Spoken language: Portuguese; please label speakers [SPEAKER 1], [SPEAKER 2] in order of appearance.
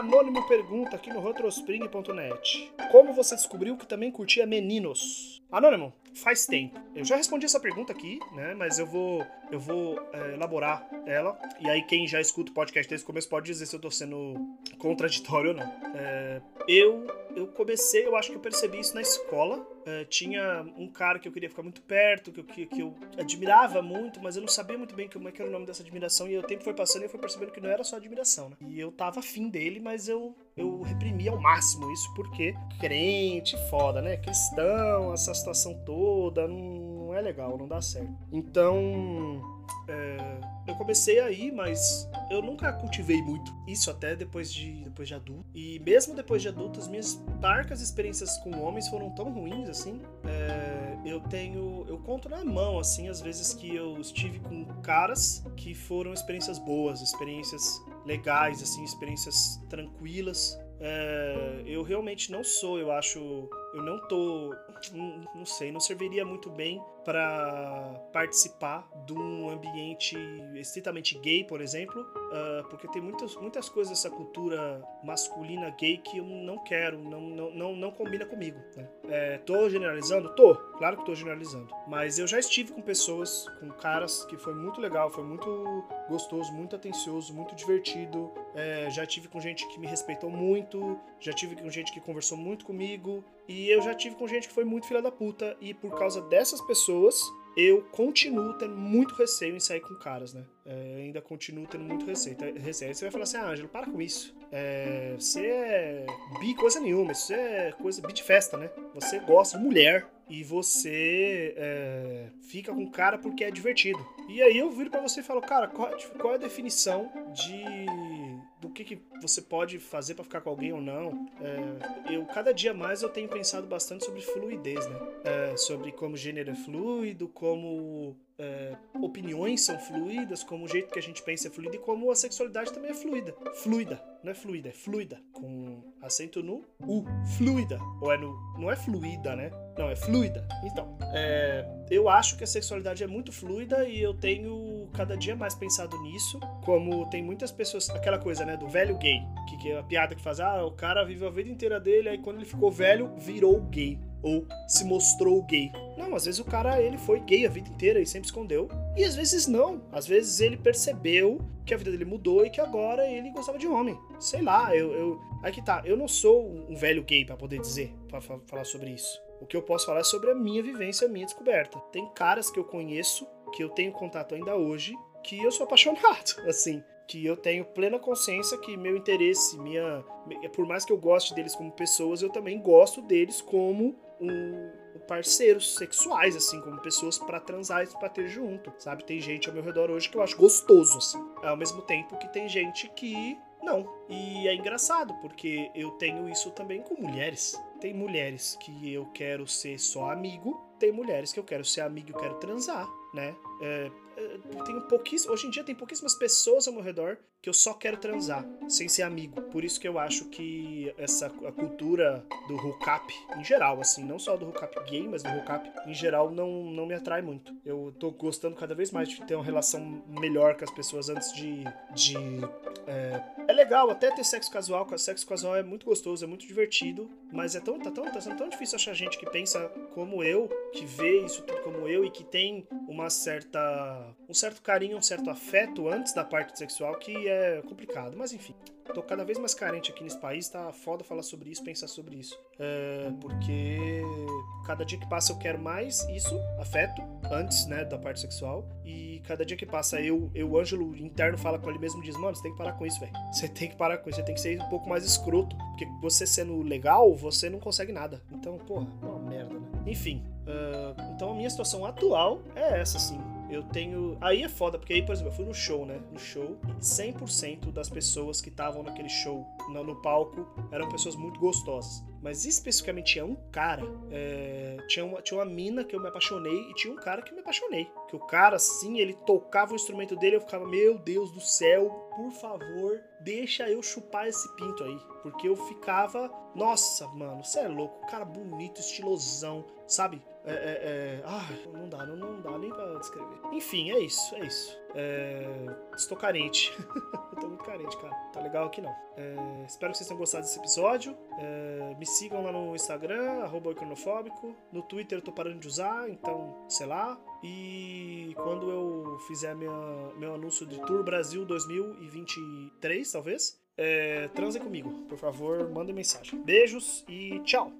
[SPEAKER 1] Anônimo pergunta aqui no retrospring.net. Como você descobriu que também curtia meninos? Anônimo, faz tempo. Eu já respondi essa pergunta aqui, né? Mas eu vou, eu vou é, elaborar ela. E aí quem já escuta o podcast desde o começo pode dizer se eu tô sendo contraditório ou não. É, eu, eu comecei, eu acho que eu percebi isso na escola. É, tinha um cara que eu queria ficar muito perto, que eu, que, que eu admirava muito, mas eu não sabia muito bem como é que era o nome dessa admiração. E o tempo foi passando e eu fui percebendo que não era só admiração, né? E eu tava afim dele, mas eu, eu reprimia ao máximo isso, porque crente, foda, né? Cristão, essa situação toda, não, não é legal, não dá certo. Então. É, eu comecei aí, mas eu nunca cultivei muito isso até depois de, depois de adulto. E mesmo depois de adulto, as minhas parcas experiências com homens foram tão ruins assim. É, eu tenho. Eu conto na mão, assim, as vezes que eu estive com caras que foram experiências boas, experiências legais, assim, experiências tranquilas. É, eu realmente não sou, eu acho. Eu não tô. Não, sei, não serviria muito bem para participar de um ambiente estritamente gay, por exemplo, uh, porque tem muitas, muitas coisas dessa cultura masculina gay que eu não quero, não, não, não, não combina comigo. Né? É, tô generalizando? Tô, claro que tô generalizando. Mas eu já estive com pessoas, com caras que foi muito legal, foi muito gostoso, muito atencioso, muito divertido. É, já tive com gente que me respeitou muito, já tive com gente que conversou muito comigo, e eu já tive com gente que foi muito filha da puta, e por causa dessas pessoas, eu continuo tendo muito receio em sair com caras, né? É, ainda continuo tendo muito receio. receio. Aí você vai falar assim, ah, Ângelo, para com isso. É, você é bi coisa nenhuma, isso é coisa bi de festa, né? Você gosta de mulher e você é, fica com cara porque é divertido. E aí eu viro para você e falo, cara, qual, qual é a definição de do que, que você pode fazer para ficar com alguém ou não. É, eu cada dia mais eu tenho pensado bastante sobre fluidez, né? É, sobre como gênero é fluido, como é, opiniões são fluidas, como o jeito que a gente pensa é fluido e como a sexualidade também é fluida. Fluida, não é fluida, é fluida. Com acento no U. Fluida. Ou é no. Não é fluida, né? Não, é fluida. Então, é, eu acho que a sexualidade é muito fluida e eu tenho cada dia mais pensado nisso. Como tem muitas pessoas. Aquela coisa, né? Do velho gay. Que, que é a piada que faz. Ah, o cara viveu a vida inteira dele, aí quando ele ficou velho, virou gay ou se mostrou gay. Não, às vezes o cara ele foi gay a vida inteira e sempre escondeu. E às vezes não. Às vezes ele percebeu que a vida dele mudou e que agora ele gostava de homem. Sei lá, eu. eu... Aí que tá, eu não sou um velho gay para poder dizer, para falar sobre isso. O que eu posso falar é sobre a minha vivência, a minha descoberta. Tem caras que eu conheço, que eu tenho contato ainda hoje, que eu sou apaixonado, assim que eu tenho plena consciência que meu interesse, minha, por mais que eu goste deles como pessoas, eu também gosto deles como um, parceiros sexuais, assim, como pessoas para transar e pra ter junto, sabe? Tem gente ao meu redor hoje que eu acho gostoso, assim. Ao mesmo tempo que tem gente que não. E é engraçado, porque eu tenho isso também com mulheres. Tem mulheres que eu quero ser só amigo, tem mulheres que eu quero ser amigo e quero transar, né? É, é tenho pouquíssimas, hoje em dia tem pouquíssimas pessoas ao meu redor que eu só quero transar, sem ser amigo. Por isso que eu acho que essa a cultura do hookup em geral, assim, não só do hookup gay, mas do hookup em geral não, não me atrai muito. Eu tô gostando cada vez mais de ter uma relação melhor com as pessoas antes de. de é, é legal até ter sexo casual, sexo casual é muito gostoso, é muito divertido, mas é tão, tá, tão, tá sendo tão difícil achar gente que pensa como eu, que vê isso tudo como eu e que tem uma certa. um certo carinho, um certo afeto antes da parte sexual que é complicado, mas enfim. Tô cada vez mais carente aqui nesse país, tá foda falar sobre isso, pensar sobre isso. É, porque cada dia que passa eu quero mais isso, afeto, antes, né, da parte sexual. E cada dia que passa eu, eu Ângelo interno, fala com ele mesmo e diz, mano, você tem que parar com isso, velho. Você tem que parar com isso, você tem que ser um pouco mais escroto. Porque você sendo legal, você não consegue nada. Então, porra, é uma merda, né? Enfim. Uh, então a minha situação atual é essa, assim eu tenho. Aí é foda, porque aí, por exemplo, eu fui no show, né? No show, 100% das pessoas que estavam naquele show, no, no, palco, eram pessoas muito gostosas. Mas especificamente tinha um cara, é... tinha, uma, tinha uma mina que eu me apaixonei e tinha um cara que eu me apaixonei. Que o cara, assim, ele tocava o instrumento dele eu ficava, meu Deus do céu, por favor, deixa eu chupar esse pinto aí. Porque eu ficava, nossa, mano, você é louco, cara bonito, estilosão, sabe? É, é, é... Ah, dá, nem pra descrever. Enfim, é isso, é isso. É, estou carente. tô muito carente, cara. Tá legal aqui não. É, espero que vocês tenham gostado desse episódio. É, me sigam lá no Instagram, arroba No Twitter eu tô parando de usar, então, sei lá. E quando eu fizer minha, meu anúncio de Tour Brasil 2023, talvez, é, transem comigo. Por favor, mandem mensagem. Beijos e tchau!